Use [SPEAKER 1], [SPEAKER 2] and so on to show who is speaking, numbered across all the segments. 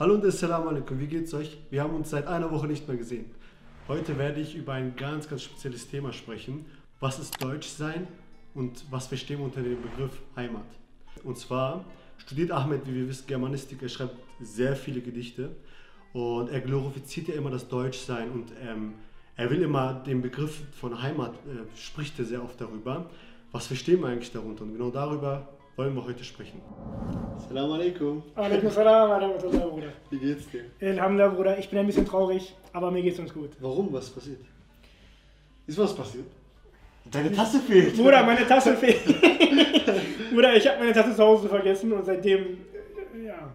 [SPEAKER 1] Hallo und Assalamu alaikum, wie geht's euch? Wir haben uns seit einer Woche nicht mehr gesehen. Heute werde ich über ein ganz, ganz spezielles Thema sprechen. Was ist Deutsch sein und was verstehen wir unter dem Begriff Heimat? Und zwar studiert Ahmed, wie wir wissen, Germanistik. Er schreibt sehr viele Gedichte und er glorifiziert ja immer das Deutschsein und ähm, er will immer den Begriff von Heimat, äh, spricht er sehr oft darüber. Was verstehen wir eigentlich darunter? Und genau darüber wollen wir heute sprechen. Assalamu alaikum.
[SPEAKER 2] Alaikum salam, Alhamdulillah, Bruder.
[SPEAKER 1] Wie geht's dir?
[SPEAKER 2] Alhamdulillah, Bruder. Ich bin ein bisschen traurig, aber mir geht's uns gut.
[SPEAKER 1] Warum? Was passiert? Ist was passiert? Deine Tasse fehlt.
[SPEAKER 2] Bruder, meine Tasse fehlt. Bruder, ich habe meine Tasse zu Hause vergessen und seitdem, äh, ja,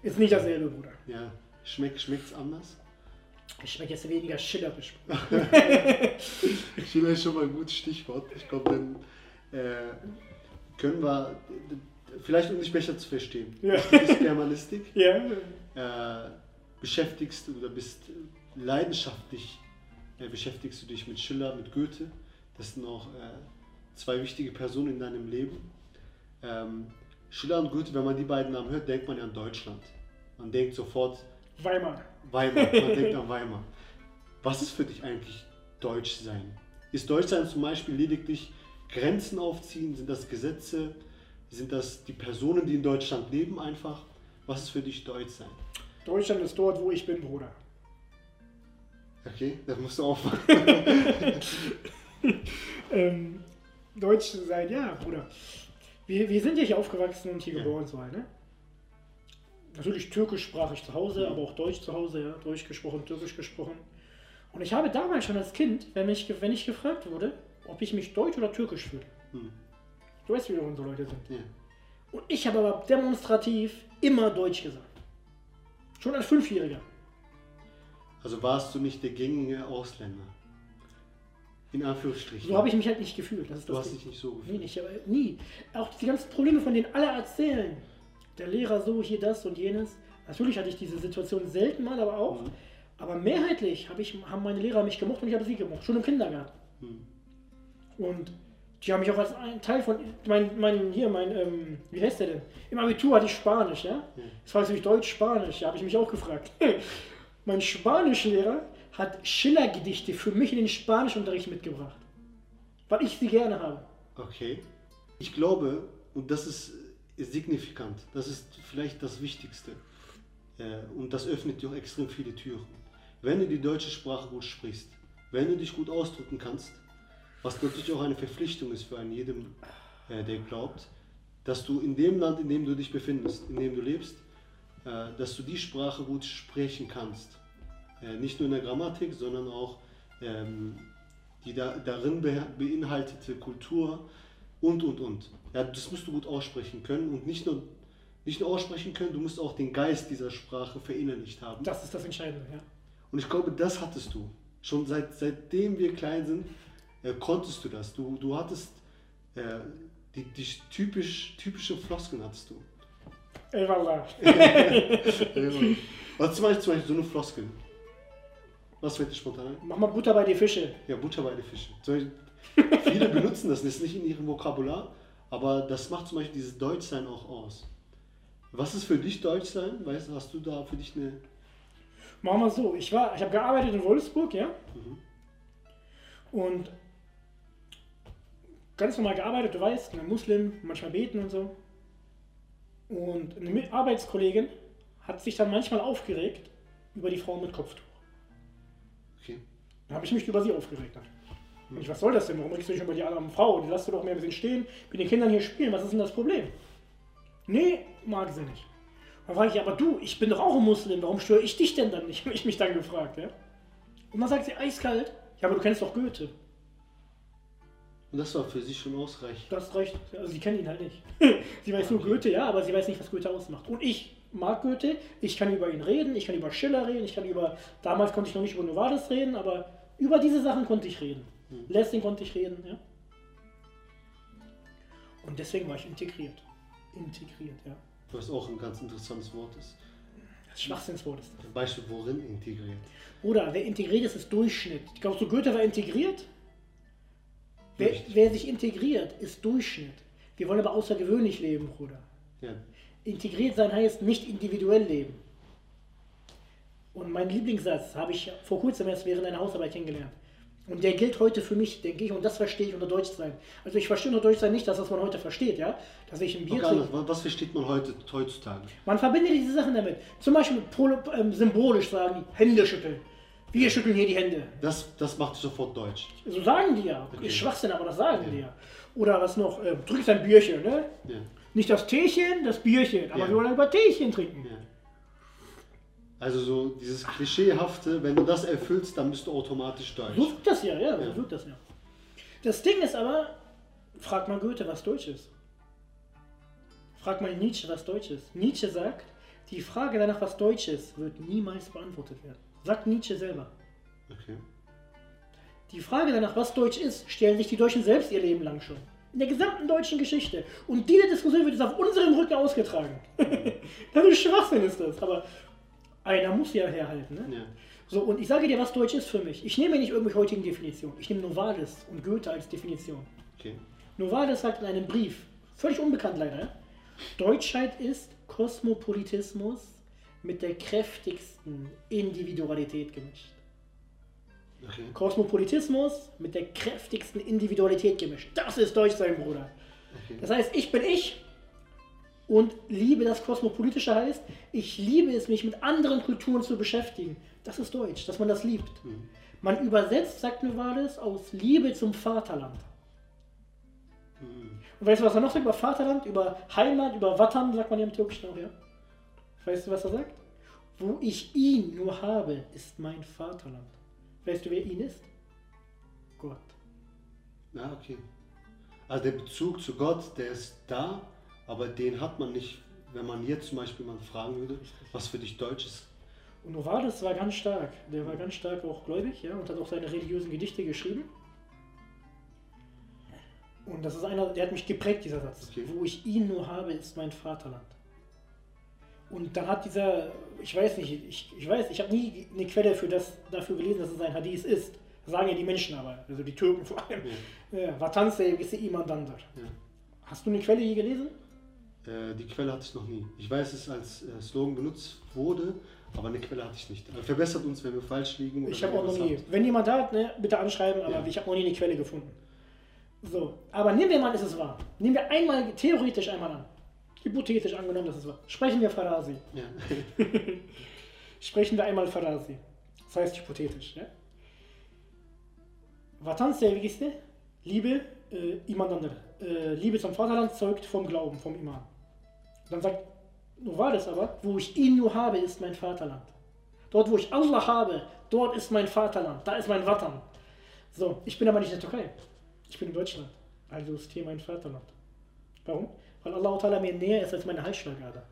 [SPEAKER 2] ist nicht dasselbe, Bruder.
[SPEAKER 1] Ja, schmeckt schmeckt's anders?
[SPEAKER 2] Ich schmecke jetzt weniger schillerisch.
[SPEAKER 1] Schiller ist schon mal ein gutes Stichwort. Ich glaube, dann äh, können wir, vielleicht um dich besser zu verstehen.
[SPEAKER 2] Ja.
[SPEAKER 1] Du bist Germanistik,
[SPEAKER 2] Ja.
[SPEAKER 1] äh, beschäftigst du oder bist leidenschaftlich, äh, beschäftigst du dich mit Schiller, mit Goethe. Das sind auch äh, zwei wichtige Personen in deinem Leben. Ähm, Schiller und Goethe, wenn man die beiden Namen hört, denkt man ja an Deutschland. Man denkt sofort
[SPEAKER 2] Weimar.
[SPEAKER 1] Weimar, man denkt an Weimar. Was ist für dich eigentlich Deutschsein? Ist Deutschsein zum Beispiel lediglich Grenzen aufziehen? Sind das Gesetze? Sind das die Personen, die in Deutschland leben einfach? Was ist für dich Deutschsein?
[SPEAKER 2] Deutschland ist dort, wo ich bin, Bruder.
[SPEAKER 1] Okay, da musst du aufwachen.
[SPEAKER 2] Ähm, Deutsch sein, ja, Bruder. Wir, wir sind ja hier aufgewachsen und hier
[SPEAKER 1] Ja.
[SPEAKER 2] geboren so ne? Natürlich türkischsprachig zu Hause,
[SPEAKER 1] Mhm.
[SPEAKER 2] aber auch Deutsch zu Hause, ja. Deutsch gesprochen, Türkisch gesprochen. Und ich habe damals schon als Kind, wenn, mich, wenn ich gefragt wurde, ob ich mich deutsch oder türkisch fühle.
[SPEAKER 1] Hm.
[SPEAKER 2] Du weißt, wie unsere Leute sind.
[SPEAKER 1] Ja.
[SPEAKER 2] Und ich habe aber demonstrativ immer Deutsch gesagt. Schon als Fünfjähriger.
[SPEAKER 1] Also warst du nicht der gängige Ausländer? In Anführungsstrichen.
[SPEAKER 2] So habe ich mich halt nicht gefühlt. Das ist
[SPEAKER 1] du
[SPEAKER 2] das
[SPEAKER 1] hast
[SPEAKER 2] Ding.
[SPEAKER 1] dich nicht so
[SPEAKER 2] Nee,
[SPEAKER 1] gefühlt.
[SPEAKER 2] nicht, aber nie. Auch die ganzen Probleme, von denen alle erzählen. Der Lehrer so, hier das und jenes. Natürlich hatte ich diese Situation selten mal, aber auch.
[SPEAKER 1] Mhm.
[SPEAKER 2] Aber mehrheitlich hab ich, haben meine Lehrer mich gemocht und ich habe sie gemocht. Schon im Kindergarten.
[SPEAKER 1] Hm.
[SPEAKER 2] Und die haben mich auch als Teil von. Mein, mein hier, mein, ähm, wie heißt der denn? Im Abitur hatte ich Spanisch, ja?
[SPEAKER 1] Ja.
[SPEAKER 2] Jetzt fragst du mich Deutsch, Spanisch. Ja, habe ich mich auch gefragt. mein Spanischlehrer hat Schiller-Gedichte für mich in den Spanischunterricht mitgebracht. Weil ich sie gerne habe.
[SPEAKER 1] Okay. Ich glaube, und das ist äh, signifikant, das ist vielleicht das Wichtigste. Äh, Und das öffnet dir auch extrem viele Türen. Wenn du die deutsche Sprache gut sprichst, wenn du dich gut ausdrücken kannst, was natürlich auch eine Verpflichtung ist für einen jedem, äh, der glaubt, dass du in dem Land, in dem du dich befindest, in dem du lebst, äh, dass du die Sprache gut sprechen kannst. Äh, Nicht nur in der Grammatik, sondern auch ähm, die da, darin be beinhaltete Kultur und, und, und. Ja, das musst du gut aussprechen können und nicht nur, nicht nur aussprechen können, du musst auch den Geist dieser Sprache verinnerlicht haben.
[SPEAKER 2] Das ist das Entscheidende, ja.
[SPEAKER 1] Und ich glaube, das hattest du. Schon seit, seitdem wir klein sind, äh, konntest du das. Du, du hattest äh, die, die typisch, typische Floskeln hattest du.
[SPEAKER 2] Eyvallah.
[SPEAKER 1] Was zum Beispiel, zum Beispiel so eine Floskel? Was fällt dir spontan ein?
[SPEAKER 2] Mach mal Butter bei die Fische.
[SPEAKER 1] Ja, Butter bei den Fischen. Zum Beispiel, viele benutzen das, das ist nicht in ihrem Vokabular, aber das macht zum Beispiel dieses Deutschsein auch aus. Was ist für dich Deutschsein? Weißt du, hast du da für dich eine.
[SPEAKER 2] Machen wir so. Ich war, ich habe gearbeitet in Wolfsburg, ja.
[SPEAKER 1] Mhm.
[SPEAKER 2] Und ganz normal gearbeitet, du weißt, ein Muslim, manchmal beten und so. Und eine Arbeitskollegin hat sich dann manchmal aufgeregt über die Frauen mit Kopftuch.
[SPEAKER 1] Okay.
[SPEAKER 2] Dann habe ich mich über sie aufgeregt. Und ich, was soll das denn? Warum regst du dich über die arme Frau? Die lässt du doch mehr ein bisschen stehen, mit den Kindern hier spielen. Was ist denn das Problem? Nee, mag sie nicht. Dann frage ich, aber du, ich bin doch auch ein Muslim, warum störe ich dich denn dann nicht? Habe ich mich dann gefragt, ja? Und dann sagt sie eiskalt, ja, aber du kennst doch Goethe.
[SPEAKER 1] Und das war für sie schon ausreichend.
[SPEAKER 2] Du hast recht. Also sie kennt ihn halt nicht. sie weiß nur Goethe, ja, aber sie weiß nicht, was Goethe ausmacht. Und ich mag Goethe, ich kann über ihn reden, ich kann über Schiller reden, ich kann über, damals konnte ich noch nicht über Novartis reden, aber über diese Sachen konnte ich reden.
[SPEAKER 1] Mhm.
[SPEAKER 2] Lessing konnte ich reden, ja. Und deswegen war ich integriert. Integriert, ja.
[SPEAKER 1] Was auch ein ganz interessantes Wort ist.
[SPEAKER 2] Das Schwachsinnswort ist das.
[SPEAKER 1] Beispiel, worin integriert?
[SPEAKER 2] Oder wer integriert ist, ist Durchschnitt. Glaubst du, Goethe war integriert? Wer, wer sich integriert, ist Durchschnitt. Wir wollen aber außergewöhnlich leben, Bruder.
[SPEAKER 1] Ja,
[SPEAKER 2] Integriert sein heißt nicht individuell leben. Und mein Lieblingssatz habe ich vor kurzem erst während einer Hausarbeit kennengelernt. Und der gilt heute für mich, denke ich, und das verstehe ich unter Deutschsein. Also ich verstehe unter Deutschsein nicht das, was man heute versteht, ja? Dass ich ein Bier trinke.
[SPEAKER 1] Was- versteht man heute, heutzutage?
[SPEAKER 2] Man verbindet diese Sachen damit. Zum Beispiel ähm, symbolisch sagen Hände schütteln. Wir schütteln hier die Hände.
[SPEAKER 1] Das, das macht sofort deutsch.
[SPEAKER 2] So sagen die ja.
[SPEAKER 1] Okay.
[SPEAKER 2] Ist Schwachsinn, aber das sagen die ja. Oder was noch? Ähm, trinkst ein Bierchen, ne?
[SPEAKER 1] Ja.
[SPEAKER 2] Nicht das Teechen, das Bierchen. Aber
[SPEAKER 1] Ja.
[SPEAKER 2] wir wollen über Teechen trinken.
[SPEAKER 1] Ja. Also so dieses Klischeehafte, wenn du das erfüllst, dann bist du automatisch deutsch.
[SPEAKER 2] So wirkt das ja, ja,
[SPEAKER 1] Ja.
[SPEAKER 2] so wirkt das ja. Das Ding ist aber, frag mal Goethe, was Deutsch ist. Frag mal Nietzsche, was Deutsch ist. Nietzsche sagt, die Frage danach, was Deutsch ist, wird niemals beantwortet werden. Sagt Nietzsche selber.
[SPEAKER 1] Okay.
[SPEAKER 2] Die Frage danach, was Deutsch ist, stellen sich die Deutschen selbst ihr Leben lang schon. In der gesamten deutschen Geschichte. Und diese Diskussion wird jetzt auf unserem Rücken ausgetragen. das ist Schwachsinn, ist das. Aber einer muss ja herhalten. Ne?
[SPEAKER 1] Ja.
[SPEAKER 2] So, und ich sage dir, was Deutsch ist für mich. Ich nehme nicht irgendwelche heutigen Definitionen. Ich nehme Novalis und Goethe als Definition.
[SPEAKER 1] Okay.
[SPEAKER 2] Novalis sagt in einem Brief, völlig unbekannt leider? Deutschheit ist Kosmopolitismus mit der kräftigsten Individualität gemischt.
[SPEAKER 1] Okay.
[SPEAKER 2] Kosmopolitismus mit der kräftigsten Individualität gemischt. Das ist Deutschsein, Bruder.
[SPEAKER 1] okay.
[SPEAKER 2] Das heißt, ich bin ich und liebe das Kosmopolitische heißt, ich liebe es, mich mit anderen Kulturen zu beschäftigen. Das ist Deutsch, dass man das liebt. Man übersetzt, sagt Novalis, aus Liebe zum Vaterland.
[SPEAKER 1] Mhm.
[SPEAKER 2] Und weißt du, was er noch sagt über Vaterland, über Heimat, über Watan, sagt man ja im Türkischen auch, ja? Weißt du, was er sagt? Wo ich ihn nur habe, ist mein Vaterland. Weißt du, wer ihn ist? Gott.
[SPEAKER 1] Ah, okay. Also der Bezug zu Gott, der ist da, aber den hat man nicht, wenn man jetzt zum Beispiel mal fragen würde, was für dich Deutsch ist.
[SPEAKER 2] Und Novalis war ganz stark. Der war ganz stark auch gläubig, ja, und hat auch seine religiösen Gedichte geschrieben. Und das ist einer, der hat mich geprägt, dieser Satz.
[SPEAKER 1] Okay.
[SPEAKER 2] Wo ich ihn nur habe, ist mein Vaterland. Und dann hat dieser, ich weiß nicht, ich, ich weiß, ich habe nie eine Quelle für das, dafür gelesen, dass es ein Hadith ist. Das sagen ja die Menschen aber, also die Türken vor allem. Vatanse ist iman dandar. Hast du eine Quelle je gelesen?
[SPEAKER 1] Äh, die Quelle hatte ich noch nie. Ich weiß, es als äh, Slogan benutzt wurde, aber eine Quelle hatte ich nicht. Aber verbessert uns, wenn wir falsch liegen.
[SPEAKER 2] Ich habe auch noch nie.
[SPEAKER 1] habt.
[SPEAKER 2] Wenn jemand da hat, ne, bitte anschreiben, aber
[SPEAKER 1] Ja.
[SPEAKER 2] ich habe noch nie eine Quelle gefunden. So, aber nehmen wir mal, ist es wahr. Nehmen wir einmal, theoretisch einmal an. Hypothetisch angenommen, dass es wahr. Sprechen wir Farasi.
[SPEAKER 1] Ja.
[SPEAKER 2] Sprechen wir einmal Farasi. Das heißt hypothetisch. Ja? Vatan sevgisi, Liebe, äh, imandandır. Äh, Liebe zum Vaterland zeugt vom Glauben, vom Iman. Dann sagt Novalis aber, wo ich ihn nur habe, ist mein Vaterland. Dort, wo ich Allah habe, dort ist mein Vaterland, da ist mein Vatan. So, ich bin aber nicht in der Türkei. Ich bin in Deutschland. Also ist hier mein Vaterland. Warum? Weil Allah Ta'ala mir näher ist als meine Halsschlagader.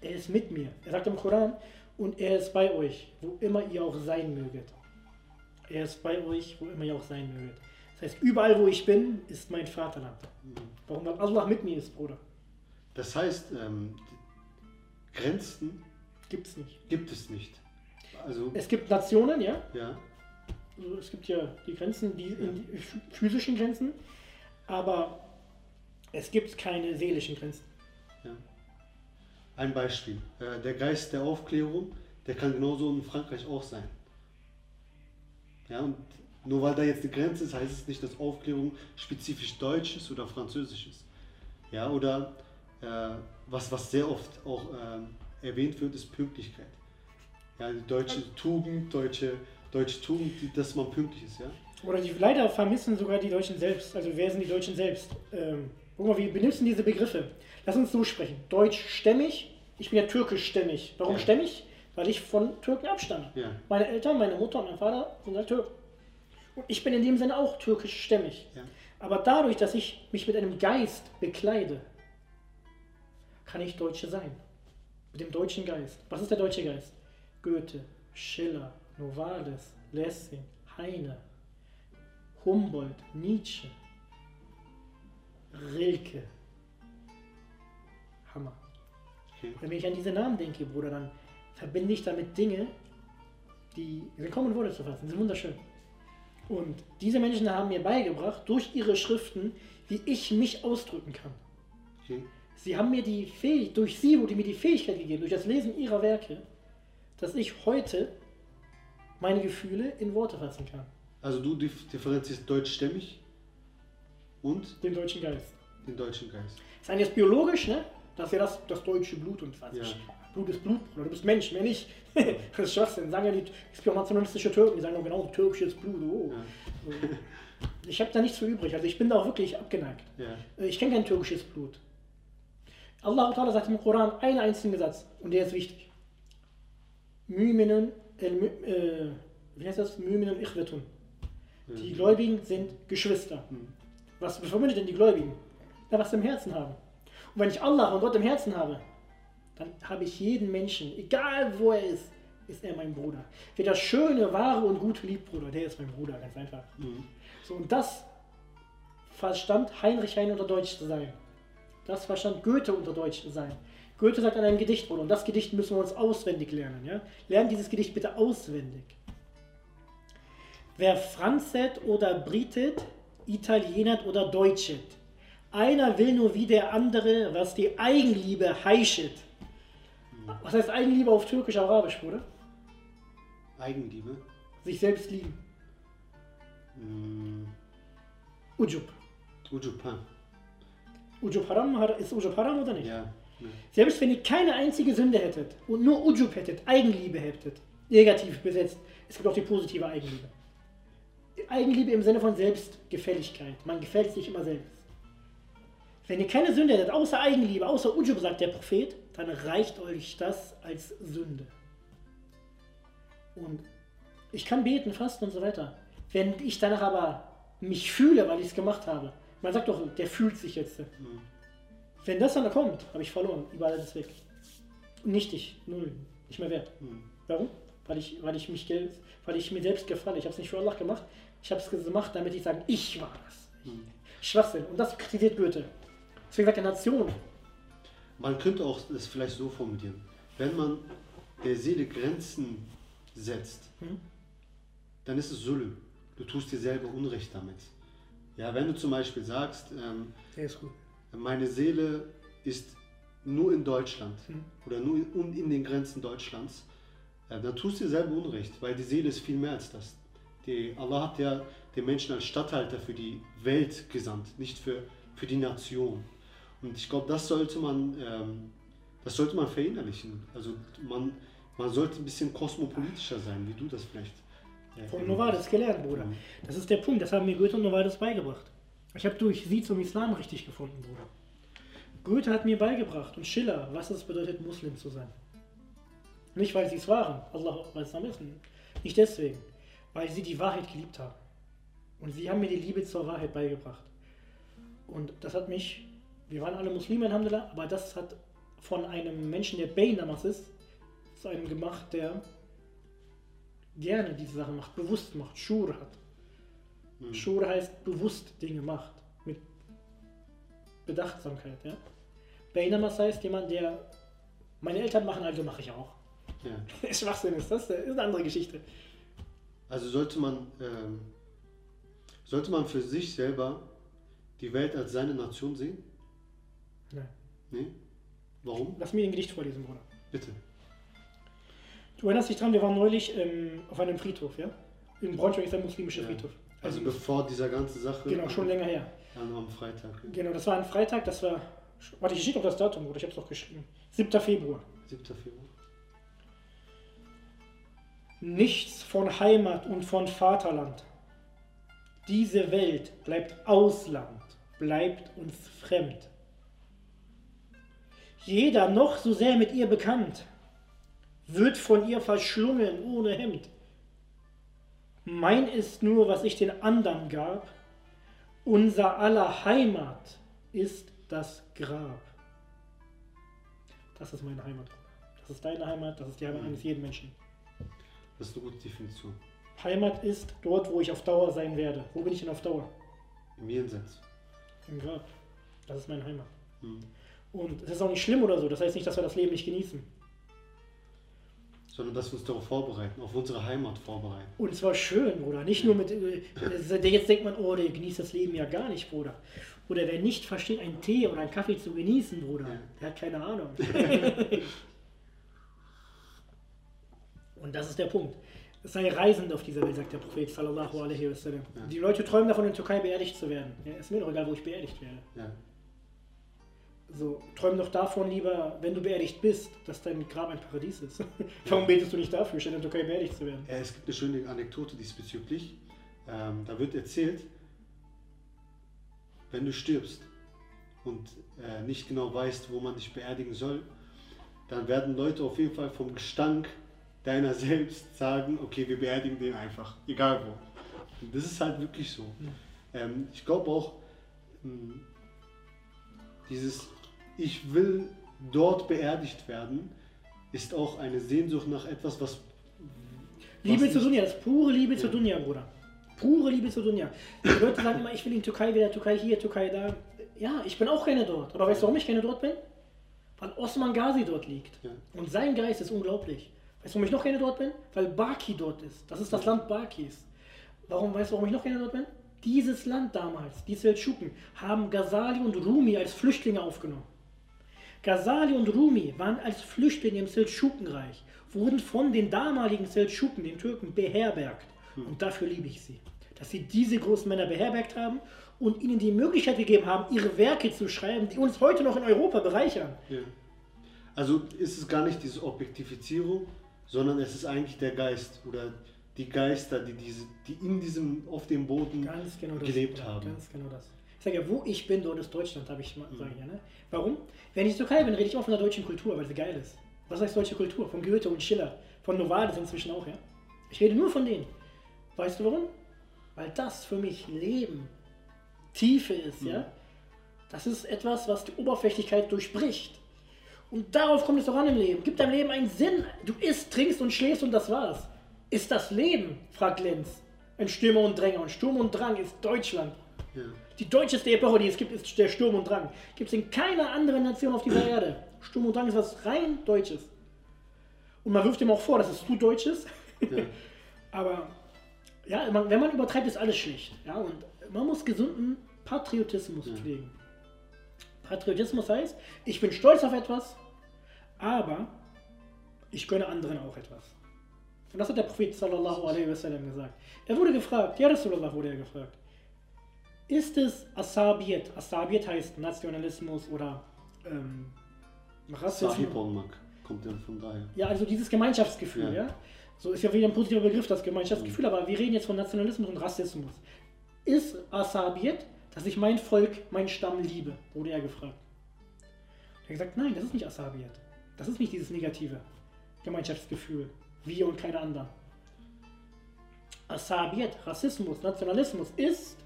[SPEAKER 2] Er ist mit mir. Er sagt im Koran, und er ist bei euch, wo immer ihr auch sein möget. Er ist bei euch, wo immer ihr auch sein möget. Das heißt, überall, wo ich bin, ist mein Vaterland. Warum? Weil Allah mit mir ist, Bruder.
[SPEAKER 1] Das heißt, ähm, Grenzen
[SPEAKER 2] Gibt's nicht.
[SPEAKER 1] gibt es nicht. Also,
[SPEAKER 2] Es gibt Nationen, ja.
[SPEAKER 1] ja.
[SPEAKER 2] Also es gibt ja die Grenzen, die, in die ph- physischen Grenzen, aber es gibt keine seelischen Grenzen.
[SPEAKER 1] Ja. Ein Beispiel. Äh, Der Geist der Aufklärung, der kann genauso in Frankreich auch sein. Ja, und nur weil da jetzt eine Grenze ist, heißt es nicht, dass Aufklärung spezifisch deutsch ist oder französisch ist. Ja, oder äh, was, was sehr oft auch ähm, erwähnt wird, ist Pünktlichkeit. Ja, die deutsche Tugend, deutsche, deutsche Tugend, dass man pünktlich ist, ja.
[SPEAKER 2] Oder die leider vermissen sogar die Deutschen selbst. Also wer sind die Deutschen selbst? Ähm, guck mal, wie benimmst du diese Begriffe? Lass uns so sprechen. Deutschstämmig, ich bin ja türkischstämmig. Warum
[SPEAKER 1] Ja.
[SPEAKER 2] stämmig? Weil ich von Türken abstamme.
[SPEAKER 1] Ja.
[SPEAKER 2] Meine Eltern, meine Mutter und mein Vater sind halt Türken. Und ich bin in dem Sinne auch türkischstämmig.
[SPEAKER 1] Ja.
[SPEAKER 2] Aber dadurch, dass ich mich mit einem Geist bekleide, kann ich Deutsche sein. Mit dem deutschen Geist. Was ist der deutsche Geist? Goethe, Schiller, Novalis, Lessing, Heine, Humboldt, Nietzsche, Rilke. Hammer.
[SPEAKER 1] Okay.
[SPEAKER 2] Wenn ich an diese Namen denke, Bruder, dann verbinde ich damit Dinge, die in Worte zu fassen, sind wunderschön. Und diese Menschen haben mir beigebracht, durch ihre Schriften, wie ich mich ausdrücken kann.
[SPEAKER 1] Okay.
[SPEAKER 2] Sie haben mir die Fähigkeit, durch sie wurde mir die Fähigkeit gegeben, durch das Lesen ihrer Werke, dass ich heute meine Gefühle in Worte fassen kann.
[SPEAKER 1] Also du dif- differenzierst deutschstämmig und
[SPEAKER 2] Den deutschen Geist.
[SPEAKER 1] den deutschen Geist.
[SPEAKER 2] Ist eigentlich jetzt biologisch, ne? Das ist ja das, das deutsche Blut und was.
[SPEAKER 1] Ja.
[SPEAKER 2] Blut ist Blut, Bruder. Du bist Mensch, mehr nicht. das ist Schwachsinn. Sagen ja die, nationalistische Türken, die sagen auch genau, türkisches Blut. Oh.
[SPEAKER 1] Ja.
[SPEAKER 2] Ich habe da nichts für übrig. Also ich bin da auch wirklich abgeneigt.
[SPEAKER 1] Ja.
[SPEAKER 2] Äh, Ich kenne kein türkisches Blut. Allah Ta'ala sagt im Koran einen einzigen Satz und der ist wichtig. Müminen, äh, wie heißt das? Müminen ichwetun. Die Gläubigen sind Geschwister.
[SPEAKER 1] Hm.
[SPEAKER 2] Was verbindet denn die Gläubigen? Na, was sie im Herzen haben. Und wenn ich Allah und Gott im Herzen habe, dann habe ich jeden Menschen, egal wo er ist, ist er mein Bruder. Wer das Schöne, Wahre und Gute liebt, Bruder, der ist mein Bruder, ganz einfach.
[SPEAKER 1] Mhm.
[SPEAKER 2] So, und das verstand Heinrich Heine unter Deutsch zu sein. Das verstand Goethe unter Deutsch zu sein. Goethe sagt an einem Gedicht, Bruder, und das Gedicht müssen wir uns auswendig lernen. Ja? Lernt dieses Gedicht bitte auswendig. Wer Franzet oder Britet, Italienert oder Deutschet, einer will nur wie der andere, was die Eigenliebe heischet. Was heißt Eigenliebe auf Türkisch, Arabisch, Bruder?
[SPEAKER 1] Eigenliebe.
[SPEAKER 2] Sich selbst lieben.
[SPEAKER 1] Mhm.
[SPEAKER 2] Ujub.
[SPEAKER 1] Ujupan.
[SPEAKER 2] Ujub haram, ist Ujub haram oder nicht?
[SPEAKER 1] Ja. ja.
[SPEAKER 2] Selbst wenn ihr keine einzige Sünde hättet und nur Ujub hättet, Eigenliebe hättet, negativ besetzt, es gibt auch die positive Eigenliebe. Eigenliebe im Sinne von Selbstgefälligkeit. Man gefällt sich immer selbst. Wenn ihr keine Sünde hättet, außer Eigenliebe, außer Ujub, sagt der Prophet, dann reicht euch das als Sünde. Und ich kann beten, fasten und so weiter. Wenn ich danach aber mich fühle, weil ich es gemacht habe, man sagt doch, der fühlt sich jetzt.
[SPEAKER 1] Mhm.
[SPEAKER 2] Wenn das dann kommt, habe ich verloren. Überall ist es weg. Nichtig, null, nicht mehr wert.
[SPEAKER 1] Mhm.
[SPEAKER 2] Warum? Weil ich, weil ich mich, weil ich mir selbst gefalle. Ich habe es nicht für Allah gemacht. Ich habe es gemacht, damit ich sage, ich war das.
[SPEAKER 1] Mhm.
[SPEAKER 2] Schwachsinn. Und das kritisiert Goethe. Deswegen sagt er Nation.
[SPEAKER 1] Man könnte auch das vielleicht so formulieren. Wenn man der Seele Grenzen setzt,
[SPEAKER 2] Mhm.
[SPEAKER 1] dann ist es Sulm. Du tust dir selber Unrecht damit. Ja, wenn du zum Beispiel sagst, ähm, meine Seele ist nur in Deutschland
[SPEAKER 2] Mhm.
[SPEAKER 1] oder nur in, in den Grenzen Deutschlands, äh, dann tust du dir selber Unrecht, weil die Seele ist viel mehr als das. Die, Allah hat ja den Menschen als Statthalter für die Welt gesandt, nicht für, für die Nation. Und ich glaube, das sollte man, ähm, das sollte man verinnerlichen. Also man, man sollte ein bisschen kosmopolitischer sein, wie du das vielleicht. äh,
[SPEAKER 2] Von Novartis gelernt, Bruder.
[SPEAKER 1] Mhm.
[SPEAKER 2] Das ist der Punkt. Das haben mir Goethe und Novartis beigebracht. Ich habe durch sie zum Islam richtig gefunden, Bruder. Goethe hat mir beigebracht und Schiller, was es bedeutet, Muslim zu sein. Nicht, weil sie es waren, Allah weiß es am besten. Nicht deswegen, weil sie die Wahrheit geliebt haben. Und sie haben mir die Liebe zur Wahrheit beigebracht. Und das hat mich, wir waren alle Muslime, Alhamdulillah, aber das hat von einem Menschen, der Baynamas ist, zu einem gemacht, der gerne diese Sachen macht, bewusst macht, Schur hat.
[SPEAKER 1] Mhm.
[SPEAKER 2] Schur heißt bewusst Dinge macht, mit Bedachtsamkeit. Ja? Baynamas heißt jemand, der meine Eltern machen, also mache ich auch.
[SPEAKER 1] Ja.
[SPEAKER 2] Schwachsinn ist das ist eine andere Geschichte.
[SPEAKER 1] Also sollte man, ähm, sollte man für sich selber die Welt als seine Nation sehen?
[SPEAKER 2] Nein.
[SPEAKER 1] Nee? Warum?
[SPEAKER 2] Lass mir ein Gedicht vorlesen, Bruder.
[SPEAKER 1] Bitte.
[SPEAKER 2] Du erinnerst dich dran, wir waren neulich ähm, auf einem Friedhof, ja? In Braunschweig ist ein muslimischer
[SPEAKER 1] Ja.
[SPEAKER 2] Friedhof.
[SPEAKER 1] Also
[SPEAKER 2] Also,
[SPEAKER 1] bevor dieser ganze Sache.
[SPEAKER 2] genau, schon länger her.
[SPEAKER 1] An, am Freitag.
[SPEAKER 2] Genau, das war ein Freitag, das war. Warte, ich steht auf das Datum, Bruder, ich hab's doch geschrieben. 7. Februar.
[SPEAKER 1] 7. Februar.
[SPEAKER 2] Nichts von Heimat und von Vaterland. Diese Welt bleibt Ausland, bleibt uns fremd. Jeder noch so sehr mit ihr bekannt, wird von ihr verschlungen ohne Hemd. Mein ist nur, was ich den anderen gab, unser aller Heimat ist das Grab. Das ist meine Heimat. Das ist deine Heimat, das ist die Heimat eines jeden Menschen.
[SPEAKER 1] Das ist eine gute Definition.
[SPEAKER 2] Heimat ist dort, wo ich auf Dauer sein werde. Wo bin ich denn auf Dauer?
[SPEAKER 1] Im Jenseits.
[SPEAKER 2] Im Grab. Das ist meine Heimat.
[SPEAKER 1] Hm.
[SPEAKER 2] Und es ist auch nicht schlimm oder so. Das heißt nicht, dass wir das Leben nicht genießen.
[SPEAKER 1] Sondern dass wir uns darauf vorbereiten, auf unsere Heimat vorbereiten.
[SPEAKER 2] Und zwar schön, Bruder. Nicht nur mit. äh, äh, Jetzt denkt man, oh, der genießt das Leben ja gar nicht, Bruder. Oder wer nicht versteht, einen Tee oder einen Kaffee zu genießen, Bruder,
[SPEAKER 1] Ja.
[SPEAKER 2] der hat keine Ahnung. Und das ist der Punkt. Sei reisend auf dieser Welt, sagt der Prophet sallallahu alaihi wasallam.
[SPEAKER 1] Ja.
[SPEAKER 2] Die Leute träumen davon, in der Türkei beerdigt zu werden. Ja, ist mir doch egal, wo ich beerdigt werde.
[SPEAKER 1] Ja.
[SPEAKER 2] So, träum doch davon lieber, wenn du beerdigt bist, dass dein Grab ein Paradies ist. Warum betest du nicht dafür, statt in der Türkei beerdigt zu werden?
[SPEAKER 1] Ja, es gibt eine schöne Anekdote diesbezüglich. Ähm, da wird erzählt, wenn du stirbst und äh, nicht genau weißt, wo man dich beerdigen soll, dann werden Leute auf jeden Fall vom Gestank deiner selbst sagen, okay, wir beerdigen den einfach, egal wo. Und das ist halt wirklich so. Ähm, ich glaube auch, mh, dieses Ich will dort beerdigt werden, ist auch eine Sehnsucht nach etwas, was
[SPEAKER 2] Liebe
[SPEAKER 1] was
[SPEAKER 2] zur Dunja, das ist pure Liebe
[SPEAKER 1] Ja.
[SPEAKER 2] zur Dunja, Bruder. Pure Liebe zur Dunja. Die Leute sagen immer, ich will in Türkei wieder, Türkei hier, Türkei da. Ja, ich bin auch gerne dort. Aber weißt du, warum ich gerne dort bin? Weil Osman Ghazi dort liegt.
[SPEAKER 1] Ja.
[SPEAKER 2] Und sein Geist ist unglaublich. Weißt du, warum ich noch gerne dort bin? Weil Baki dort ist. Das ist das Land Bakis. Warum, weißt du, warum ich noch gerne dort bin? Dieses Land damals, die Seldschuken, haben Ghazali und Rumi als Flüchtlinge aufgenommen. Ghazali und Rumi waren als Flüchtlinge im Seldschukenreich, wurden von den damaligen Seldschuken, den Türken, beherbergt. Und dafür liebe ich sie. Dass sie diese großen Männer beherbergt haben und ihnen die Möglichkeit gegeben haben, ihre Werke zu schreiben, die uns heute noch in Europa bereichern.
[SPEAKER 1] Ja. Also ist es gar nicht diese Objektifizierung, sondern es ist eigentlich der Geist oder die Geister, die, diese, die in diesem, auf dem Boden
[SPEAKER 2] Ganz genau das.
[SPEAKER 1] gelebt
[SPEAKER 2] ja,
[SPEAKER 1] haben.
[SPEAKER 2] Ganz genau das. Ich sage ja, wo ich bin, dort ist Deutschland, habe ich mal ich ja, ne? Warum? Wenn ich in der Türkei bin, rede ich auch von der deutschen Kultur, weil sie geil ist. Was heißt deutsche Kultur? Von Goethe und Schiller, von Novalis inzwischen auch, ja? Ich rede nur von denen. Weißt du warum? Weil das für mich Leben, Tiefe ist,
[SPEAKER 1] Mhm.
[SPEAKER 2] ja? Das ist etwas, was die Oberflächlichkeit durchbricht. Und darauf kommt es doch an im Leben. Gib deinem Leben einen Sinn. Du isst, trinkst und schläfst und das war's. Ist das Leben? fragt Lenz. Ein Stürmer und Dränger. Und Sturm und Drang ist Deutschland.
[SPEAKER 1] Ja.
[SPEAKER 2] Die deutscheste Epoche, die es gibt, ist der Sturm und Drang. Gibt es in keiner anderen Nation auf dieser Erde. Sturm und Drang ist was rein Deutsches. Und man wirft ihm auch vor, dass es zu Deutsch ist.
[SPEAKER 1] Ja.
[SPEAKER 2] Aber ja, man, wenn man übertreibt, ist alles schlecht. Ja, und man muss gesunden Patriotismus
[SPEAKER 1] Ja.
[SPEAKER 2] pflegen. Patriotismus heißt, ich bin stolz auf etwas, aber ich gönne anderen auch etwas. Und das hat der Prophet sallallahu alaihi wasallam gesagt. Er wurde gefragt, ja Rasulallah wurde er gefragt. Ist es Asabiyet? Asabiyet heißt Nationalismus oder ähm, Rassismus.
[SPEAKER 1] Kommt dann von daher.
[SPEAKER 2] Ja, also dieses Gemeinschaftsgefühl, ja.
[SPEAKER 1] Ja.
[SPEAKER 2] So ist ja wieder ein positiver Begriff, das Gemeinschaftsgefühl, aber wir reden jetzt von Nationalismus und Rassismus. Ist Asabiyet, dass ich mein Volk, meinen Stamm liebe? Wurde er gefragt. Er hat gesagt, nein, das ist nicht Asabiyet. Das ist nicht dieses negative Gemeinschaftsgefühl. Wir und keine anderen. Asabiyet, Rassismus, Nationalismus ist,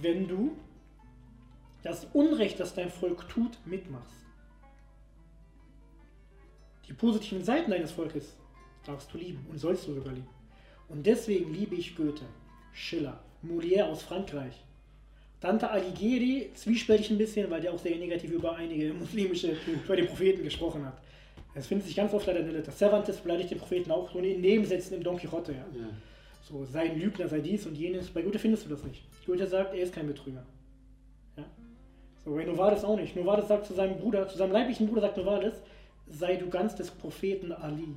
[SPEAKER 2] wenn du das Unrecht, das dein Volk tut, mitmachst. Die positiven Seiten deines Volkes darfst du lieben und sollst du sogar lieben. Und deswegen liebe ich Goethe, Schiller, Molière aus Frankreich. Dante Alighieri, zwiespältig ein bisschen, weil der auch sehr negativ über einige muslimische, über den Propheten gesprochen hat. Es findet sich ganz oft leider in der Literatur. Cervantes beleidigt den Propheten auch so in Nebensätzen im Don Quixote. Ja.
[SPEAKER 1] Ja.
[SPEAKER 2] So, sei ein Lügner, sei dies und jenes. Bei Goethe findest du das nicht. Goethe sagt, er ist kein Betrüger. Ja? So, bei Novalis auch nicht. Novalis sagt zu seinem Bruder, zu seinem leiblichen Bruder sagt Novalis, sei du ganz des Propheten Ali.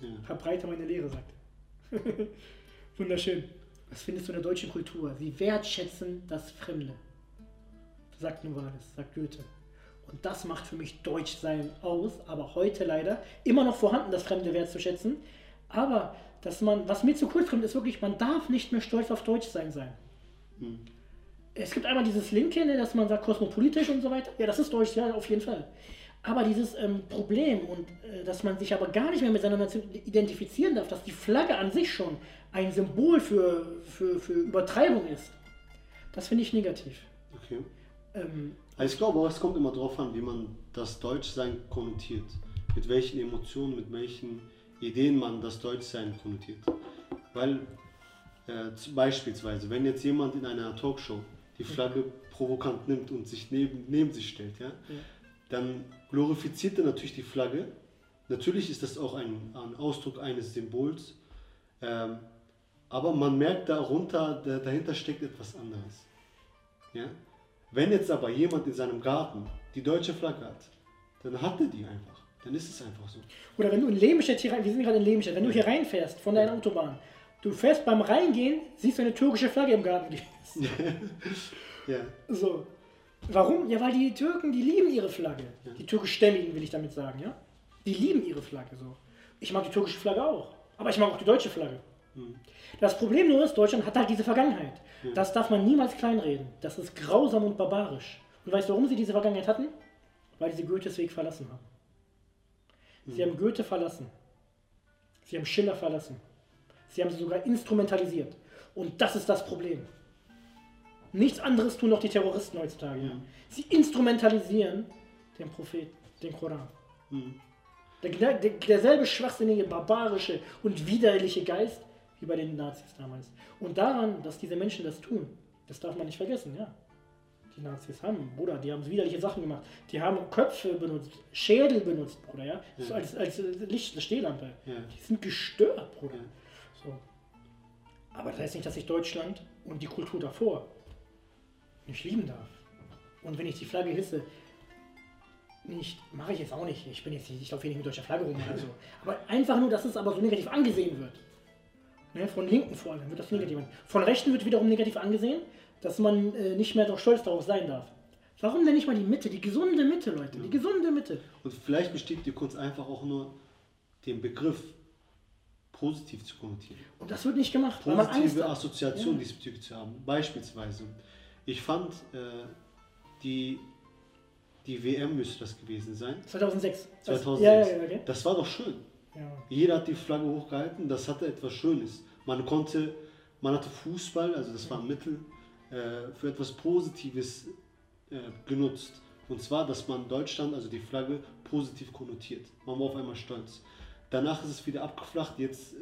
[SPEAKER 1] Ja.
[SPEAKER 2] Verbreite meine Lehre, sagt er. Wunderschön. Das findest du in der deutschen Kultur. Sie wertschätzen das Fremde. Sagt Novalis, sagt Goethe. Und das macht für mich Deutschsein aus, aber heute leider immer noch vorhanden, das Fremde wertzuschätzen. Aber dass man, was mir zu kurz kommt, ist wirklich, man darf nicht mehr stolz auf Deutschsein sein.
[SPEAKER 1] Hm.
[SPEAKER 2] Es gibt einmal dieses Linke, ne, dass man sagt kosmopolitisch und so weiter. Ja, das ist Deutsch, ja, auf jeden Fall. Aber dieses ähm, Problem und äh, dass man sich aber gar nicht mehr mit seiner Nation identifizieren darf, dass die Flagge an sich schon ein Symbol für, für, für Übertreibung ist, das finde ich negativ.
[SPEAKER 1] Okay.
[SPEAKER 2] Ähm,
[SPEAKER 1] Also ich glaube auch, es kommt immer darauf an, wie man das Deutschsein konnotiert. Mit welchen Emotionen, mit welchen Ideen man das Deutschsein konnotiert. Weil äh, beispielsweise, wenn jetzt jemand in einer Talkshow die Flagge provokant nimmt und sich neben, neben sich stellt, ja, dann glorifiziert er natürlich die Flagge. Natürlich ist das auch ein, ein Ausdruck eines Symbols, ähm, aber man merkt darunter, da, dahinter steckt etwas anderes. Ja? Wenn jetzt aber jemand in seinem Garten die deutsche Flagge hat, dann hat er die einfach. dann ist es einfach so.
[SPEAKER 2] Oder wenn du in Lehmstedt hier rein, wir sind gerade in Lehmstedt, wenn du hier reinfährst von deiner Autobahn, du fährst beim Reingehen, siehst du eine türkische Flagge im Garten.
[SPEAKER 1] ja.
[SPEAKER 2] So. Warum? Ja, weil die Türken, die lieben ihre Flagge.
[SPEAKER 1] Ja.
[SPEAKER 2] Die türkischstämmigen will ich damit sagen, ja? Die lieben ihre Flagge so. Ich mag die türkische Flagge auch. Aber ich mag auch die deutsche Flagge.
[SPEAKER 1] Hm.
[SPEAKER 2] Das Problem nur ist, Deutschland hat halt diese Vergangenheit.
[SPEAKER 1] Ja.
[SPEAKER 2] Das darf man niemals kleinreden. Das ist grausam und barbarisch. Und weißt du, warum sie diese Vergangenheit hatten? Weil sie Goethes Weg verlassen haben. Sie haben Goethe verlassen. Sie haben Schiller verlassen. Sie haben sie sogar instrumentalisiert. Und das ist das Problem. Nichts anderes tun doch die Terroristen heutzutage.
[SPEAKER 1] Ja.
[SPEAKER 2] Sie instrumentalisieren den Propheten, den Koran.
[SPEAKER 1] Hm.
[SPEAKER 2] Der, der, derselbe schwachsinnige, barbarische und widerliche Geist wie bei den Nazis damals. Und daran, dass diese Menschen das tun, das darf man nicht vergessen, ja. Die Nazis haben, Bruder, die haben widerliche Sachen gemacht. Die haben Köpfe benutzt, Schädel benutzt, Bruder, ja. So
[SPEAKER 1] Ja.
[SPEAKER 2] als, als Licht, Stehlampe.
[SPEAKER 1] Ja.
[SPEAKER 2] Die sind gestört, Bruder.
[SPEAKER 1] Ja.
[SPEAKER 2] So. Aber das heißt nicht, dass ich Deutschland und die Kultur davor nicht lieben darf. Und wenn ich die Flagge hisse, nicht, mache ich jetzt auch nicht. Ich bin jetzt nicht, ich laufe hier nicht mit deutscher Flagge rum oder so. Aber einfach nur, dass es aber so negativ angesehen wird. Ne, von Linken vor allem wird das negativ angesehen. Von Rechten wird wiederum negativ angesehen, dass man äh, nicht mehr doch stolz darauf sein darf. Warum denn nicht mal die Mitte, die gesunde Mitte, Leute, die gesunde Mitte?
[SPEAKER 1] Und vielleicht besteht die Kunst einfach auch nur, den Begriff positiv zu konnotieren.
[SPEAKER 2] Und das wird nicht gemacht,
[SPEAKER 1] Positive. Assoziationen
[SPEAKER 2] Ja.
[SPEAKER 1] diesbezüglich zu haben. Beispielsweise, ich fand, äh, die, die WM müsste das gewesen sein.
[SPEAKER 2] 2006. Das-
[SPEAKER 1] 2006.
[SPEAKER 2] Ja, ja, ja, okay.
[SPEAKER 1] Das war doch schön.
[SPEAKER 2] ja.
[SPEAKER 1] Jeder hat die Flagge hochgehalten, das hatte etwas Schönes. Man konnte, man hatte Fußball, also das war ein Mittel, äh, für etwas Positives äh, genutzt. Und zwar, dass man Deutschland, also die Flagge, positiv konnotiert. Man war auf einmal stolz. Danach ist es wieder abgeflacht, jetzt äh,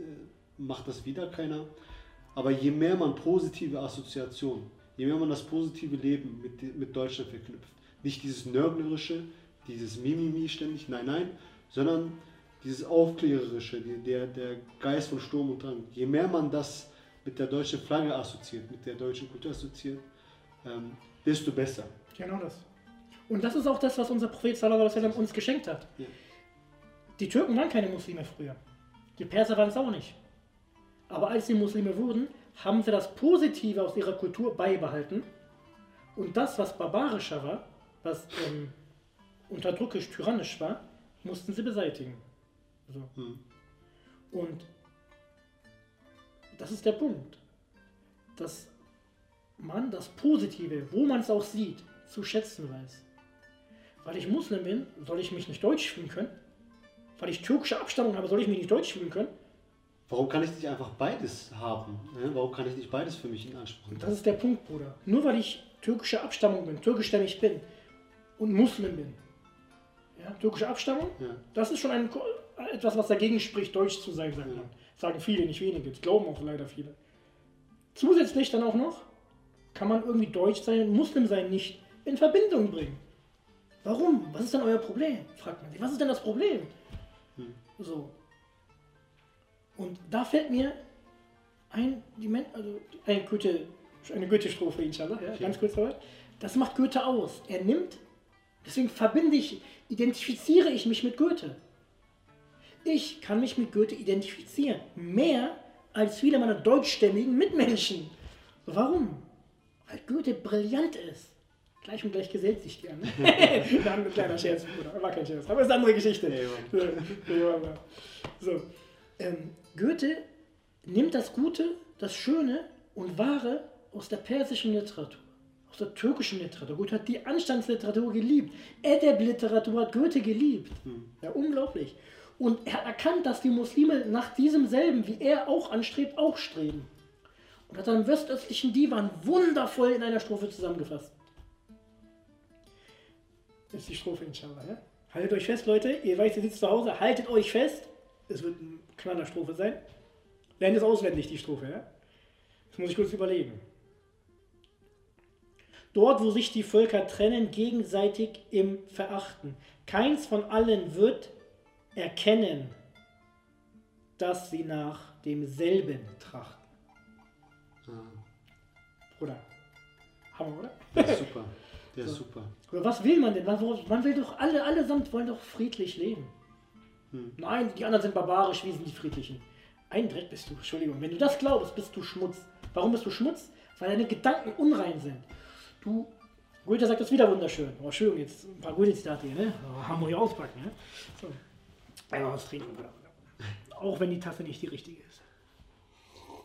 [SPEAKER 1] macht das wieder keiner. Aber je mehr man positive Assoziationen, je mehr man das positive Leben mit, mit Deutschland verknüpft, nicht dieses Nörglerische, dieses Mimimi ständig, nein, nein, sondern dieses Aufklärerische, der, der Geist von Sturm und Drang, je mehr man das mit der deutschen Flagge assoziiert, mit der deutschen Kultur assoziiert, ähm, desto besser.
[SPEAKER 2] Genau das. Und das ist auch das, was unser Prophet sallallahu alaihi wasallam uns geschenkt hat.
[SPEAKER 1] Ja.
[SPEAKER 2] Die Türken waren keine Muslime früher. Die Perser waren es auch nicht. Aber als sie Muslime wurden, haben sie das Positive aus ihrer Kultur beibehalten. Und das, was barbarischer war, was ähm, unterdrückisch, tyrannisch war, mussten sie beseitigen. So.
[SPEAKER 1] Hm.
[SPEAKER 2] Und das ist der Punkt, dass man das Positive, wo man es auch sieht, zu schätzen weiß. Weil ich Muslim bin, soll ich mich nicht deutsch fühlen können? Weil ich türkische Abstammung habe, soll ich mich nicht deutsch fühlen können?
[SPEAKER 1] Warum kann ich nicht einfach beides haben? ne? Warum kann ich nicht beides für mich in Anspruch nehmen?
[SPEAKER 2] Das ist der Punkt, Bruder. Nur weil ich türkische Abstammung bin, türkischstämmig bin und Muslim bin. Ja, türkische Abstammung,
[SPEAKER 1] Ja.
[SPEAKER 2] das ist schon ein, etwas, was dagegen spricht, deutsch zu sein, sagt
[SPEAKER 1] Ja.
[SPEAKER 2] man. Sagen viele, nicht wenige. Das glauben auch leider viele. Zusätzlich dann auch noch, kann man irgendwie deutsch sein und Muslim sein nicht in Verbindung bringen. Warum? Was ist denn euer Problem? Fragt man sich. Was ist denn das Problem?
[SPEAKER 1] Hm.
[SPEAKER 2] So. Und da fällt mir ein, die Men also eine Goethe, eine Goethe-Strophe, inshallah, ja, ganz kurz dabei. Das macht Goethe aus. Er nimmt, deswegen verbinde ich, identifiziere ich mich mit Goethe. Ich kann mich mit Goethe identifizieren. Mehr als viele meiner deutschstämmigen Mitmenschen. Warum? Weil Goethe brillant ist. Gleich und gleich gesellt sich gern. Nein, ein kleiner Scherz, Bruder. War kein Scherz. Aber ist eine andere Geschichte. So. Ähm, Goethe nimmt das Gute, das Schöne und Wahre aus der persischen Literatur, aus der türkischen Literatur. Goethe hat die Anstandsliteratur geliebt. Edeb-Literatur hat Goethe geliebt. Ja, unglaublich. Und er hat erkannt, dass die Muslime nach diesem selben, wie er auch anstrebt, auch streben. Und hat im westöstlichen Divan wundervoll in einer Strophe zusammengefasst. Das ist die Strophe, inshallah. Ja? Haltet euch fest, Leute. Ihr weißt, ihr sitzt zu Hause. Haltet euch fest. Es wird eine Knallerstrophe sein. Lernt es auswendig, die Strophe. Ja? Das muss ich kurz überlegen. Dort, wo sich die Völker trennen, gegenseitig im Verachten. Keins von allen wird erkennen, dass sie nach demselben trachten.
[SPEAKER 1] Ah,
[SPEAKER 2] Oder? Hammer, oder?
[SPEAKER 1] der ist super. Der ist
[SPEAKER 2] So.
[SPEAKER 1] super.
[SPEAKER 2] Oder was will man denn? Man, man will doch alle, allesamt wollen doch friedlich leben. Hm. Nein, die anderen sind barbarisch, wir sind die Friedlichen. Ein Dreck bist du, Entschuldigung. Wenn du das glaubst, bist du Schmutz. Warum bist du Schmutz? Weil deine Gedanken unrein sind. Du, Goethe sagt das wieder wunderschön. Oh, schön, jetzt ein paar gute Zitate hier, ne? Oh, haben wir hier auspacken, ne? So. Einmal was trinken. Auch wenn die Tasse nicht die richtige ist. So.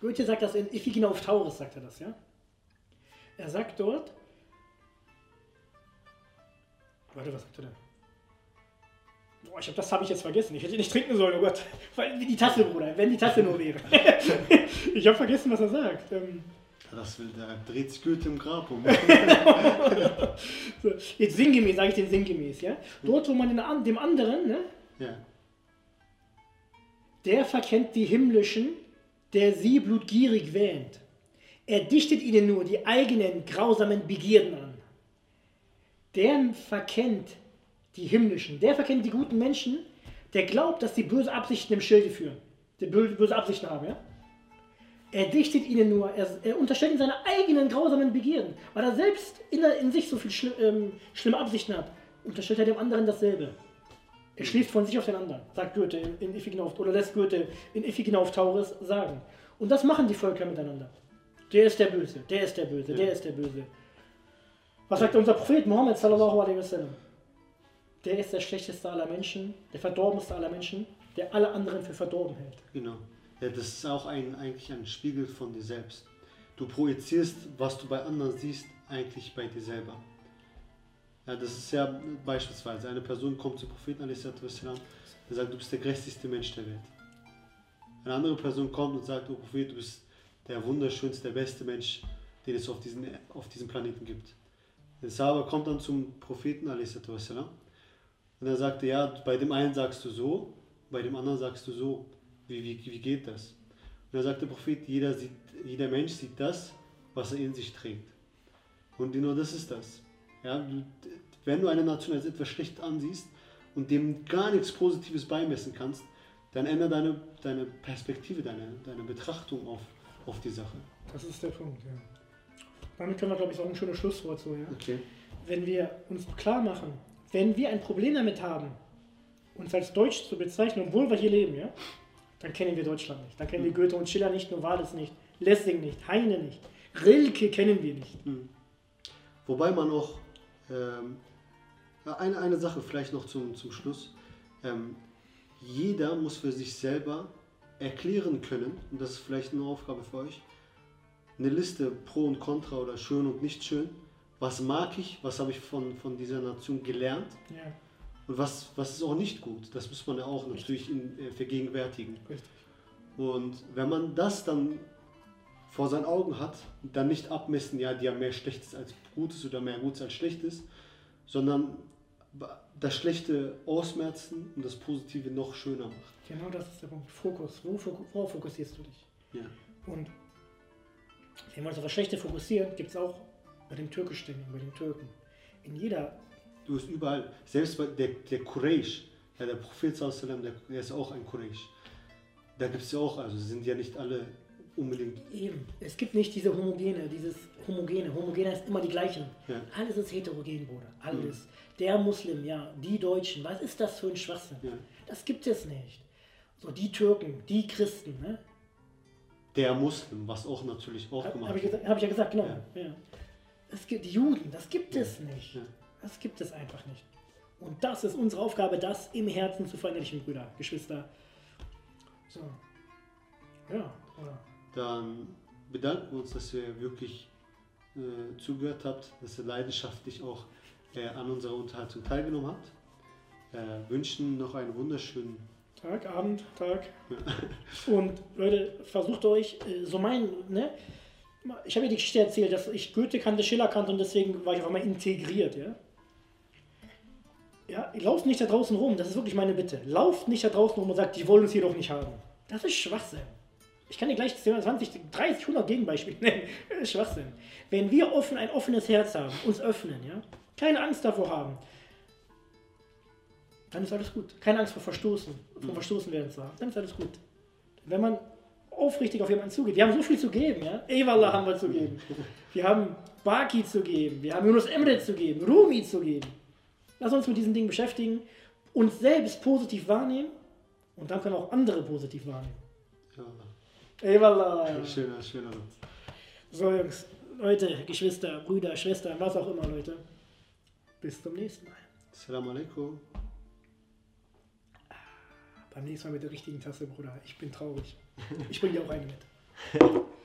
[SPEAKER 2] Goethe sagt das in Iphigenia auf Taurus, sagt er das, ja? Er sagt dort, warte, was sagt er denn? Boah, ich hab, das habe ich jetzt vergessen. Ich hätte nicht trinken sollen, oh Gott. Weil, die Tasse, Bruder, wenn die Tasse nur wäre. ich habe vergessen, was er sagt. Ähm,
[SPEAKER 1] das will, der dreht sich Goethe im Grab um.
[SPEAKER 2] so, jetzt sinngemäß, sage ich den sinngemäß, ja? Dort, wo man den, dem anderen, ne?
[SPEAKER 1] Ja.
[SPEAKER 2] Der verkennt die himmlischen, der sie blutgierig wähnt. Er dichtet ihnen nur die eigenen grausamen Begierden an. Der verkennt die himmlischen, der verkennt die guten Menschen, der glaubt, dass sie böse Absichten im Schilde führen, die böse Absichten haben, ja? Er dichtet ihnen nur, er, er unterstellt ihnen seine eigenen grausamen Begierden, weil er selbst in, der, in sich so viel schli ähm, schlimme Absichten hat, unterstellt er dem anderen dasselbe. Er schließt von sich auf den anderen, sagt Goethe in, in Iphigenia auf, oder lässt Goethe in Iphigenia auf Tauris sagen. Und das machen die Völker miteinander. Der ist der Böse, der ist der Böse, der ist der Böse. Was sagt unser Prophet Mohammed sallallahu alaihi wasallam? Der ist der schlechteste aller Menschen, der verdorbenste aller Menschen, der alle anderen für verdorben hält.
[SPEAKER 1] Genau. Ja, das ist auch ein, eigentlich ein Spiegel von dir selbst. Du projizierst, was du bei anderen siehst, eigentlich bei dir selber. Ja, das ist ja beispielsweise, eine Person kommt zu Propheten, der sagt, du bist der gerechteste Mensch der Welt. Eine andere Person kommt und sagt, oh Prophet, du bist der wunderschönste, der beste Mensch, den es auf, diesen, auf diesem Planeten gibt. Der Sahaba kommt dann zum Propheten, und er sagte, ja, bei dem einen sagst du so, bei dem anderen sagst du so. Wie, wie, wie geht das? Und er sagte der Prophet, jeder, sieht, jeder Mensch sieht das, was er in sich trägt. Und nur das ist das. Ja, du, wenn du eine Nation als etwas schlecht ansiehst und dem gar nichts Positives beimessen kannst, dann ändere deine, deine Perspektive, deine, deine Betrachtung auf, auf die Sache.
[SPEAKER 2] Das ist der Punkt, ja. Damit können wir, glaube ich, auch ein schönes Schlusswort so, ja.
[SPEAKER 1] Okay.
[SPEAKER 2] Wenn wir uns klar machen, wenn wir ein Problem damit haben, uns als Deutsch zu bezeichnen, obwohl wir hier leben, ja, dann kennen wir Deutschland nicht. Dann kennen wir Goethe und Schiller nicht, Novalis nicht, Lessing nicht, Heine nicht, Rilke kennen wir nicht. Hm.
[SPEAKER 1] Wobei man auch ähm, eine, eine Sache vielleicht noch zum, zum Schluss. Ähm, jeder muss für sich selber erklären können, und das ist vielleicht eine Aufgabe für euch, eine Liste pro und contra oder schön und nicht schön. Was mag ich, was habe ich von, von dieser Nation gelernt
[SPEAKER 2] ja.
[SPEAKER 1] und was, was ist auch nicht gut. Das muss man ja auch natürlich in, äh, vergegenwärtigen.
[SPEAKER 2] Richtig.
[SPEAKER 1] Und wenn man das dann vor seinen Augen hat, dann nicht abmessen, ja, die haben mehr Schlechtes als Gutes oder mehr Gutes als Schlechtes, sondern das Schlechte ausmerzen und das Positive noch schöner macht.
[SPEAKER 2] Genau das ist der Punkt. Fokus. Wo, worauf fokussierst du dich?
[SPEAKER 1] Ja.
[SPEAKER 2] Und wenn wir uns auf das Schlechte fokussieren, gibt es auch bei den Türkischstämmigen, bei den Türken, in jeder.
[SPEAKER 1] Du hast überall, selbst bei der, der Quraysh, ja, der Prophet, der, der ist auch ein Quraysh. Da gibt es ja auch, also sind ja nicht alle unbedingt.
[SPEAKER 2] Eben. Es gibt nicht diese homogene, dieses homogene. Homogene ist immer die gleichen.
[SPEAKER 1] Ja.
[SPEAKER 2] Alles ist heterogen, Bruder. Alles. Mhm. Der Muslim, ja, die Deutschen, was ist das für ein Schwachsinn?
[SPEAKER 1] Ja.
[SPEAKER 2] Das gibt es nicht. So, die Türken, die Christen, ne?
[SPEAKER 1] Der Muslim, was auch natürlich auch
[SPEAKER 2] gemacht Habe ich, hab ich ja gesagt, genau. Ja. Ja. Es gibt die Juden, das gibt es nicht. Das gibt es einfach nicht. Und das ist unsere Aufgabe, das im Herzen zu verinnerlichen, Brüder, Geschwister. So. Ja, oder?
[SPEAKER 1] Dann bedanken wir uns, dass ihr wirklich äh, zugehört habt, dass ihr leidenschaftlich auch äh, an unserer Unterhaltung teilgenommen habt. Äh, wünschen noch einen wunderschönen
[SPEAKER 2] Tag, Abend, Tag. Und Leute, versucht euch äh, so mein, ne? Ich habe ja die Geschichte erzählt, dass ich Goethe kannte, Schiller kannte und deswegen war ich auf einmal integriert, ja? Ja, lauft nicht da draußen rum, das ist wirklich meine Bitte. Lauft nicht da draußen rum und sagt, die wollen uns hier doch nicht haben. Das ist Schwachsinn. Ich kann dir gleich 20, 30, 100 Gegenbeispiele nennen. Das ist Schwachsinn. Wenn wir offen, ein offenes Herz haben, uns öffnen, ja, keine Angst davor haben, dann ist alles gut. Keine Angst vor Verstoßen, vor Verstoßen werden zu haben, dann ist alles gut. Wenn man aufrichtig auf jemanden zugeht, wir haben so viel zu geben, ja. haben wir zu geben. Wir haben Baki zu geben, wir haben Yunus Emre zu geben, Rumi zu geben. Lass uns mit diesen Dingen beschäftigen, uns selbst positiv wahrnehmen und dann können auch andere positiv wahrnehmen.
[SPEAKER 1] Ja.
[SPEAKER 2] Eyvallah.
[SPEAKER 1] Schöner, schöner Satz.
[SPEAKER 2] So, Jungs, Leute, Geschwister, Brüder, Schwestern, was auch immer, Leute. Bis zum nächsten Mal.
[SPEAKER 1] Assalamu alaikum.
[SPEAKER 2] Beim nächsten Mal mit der richtigen Tasse, Bruder. Ich bin traurig. Ich bring dir auch eine mit.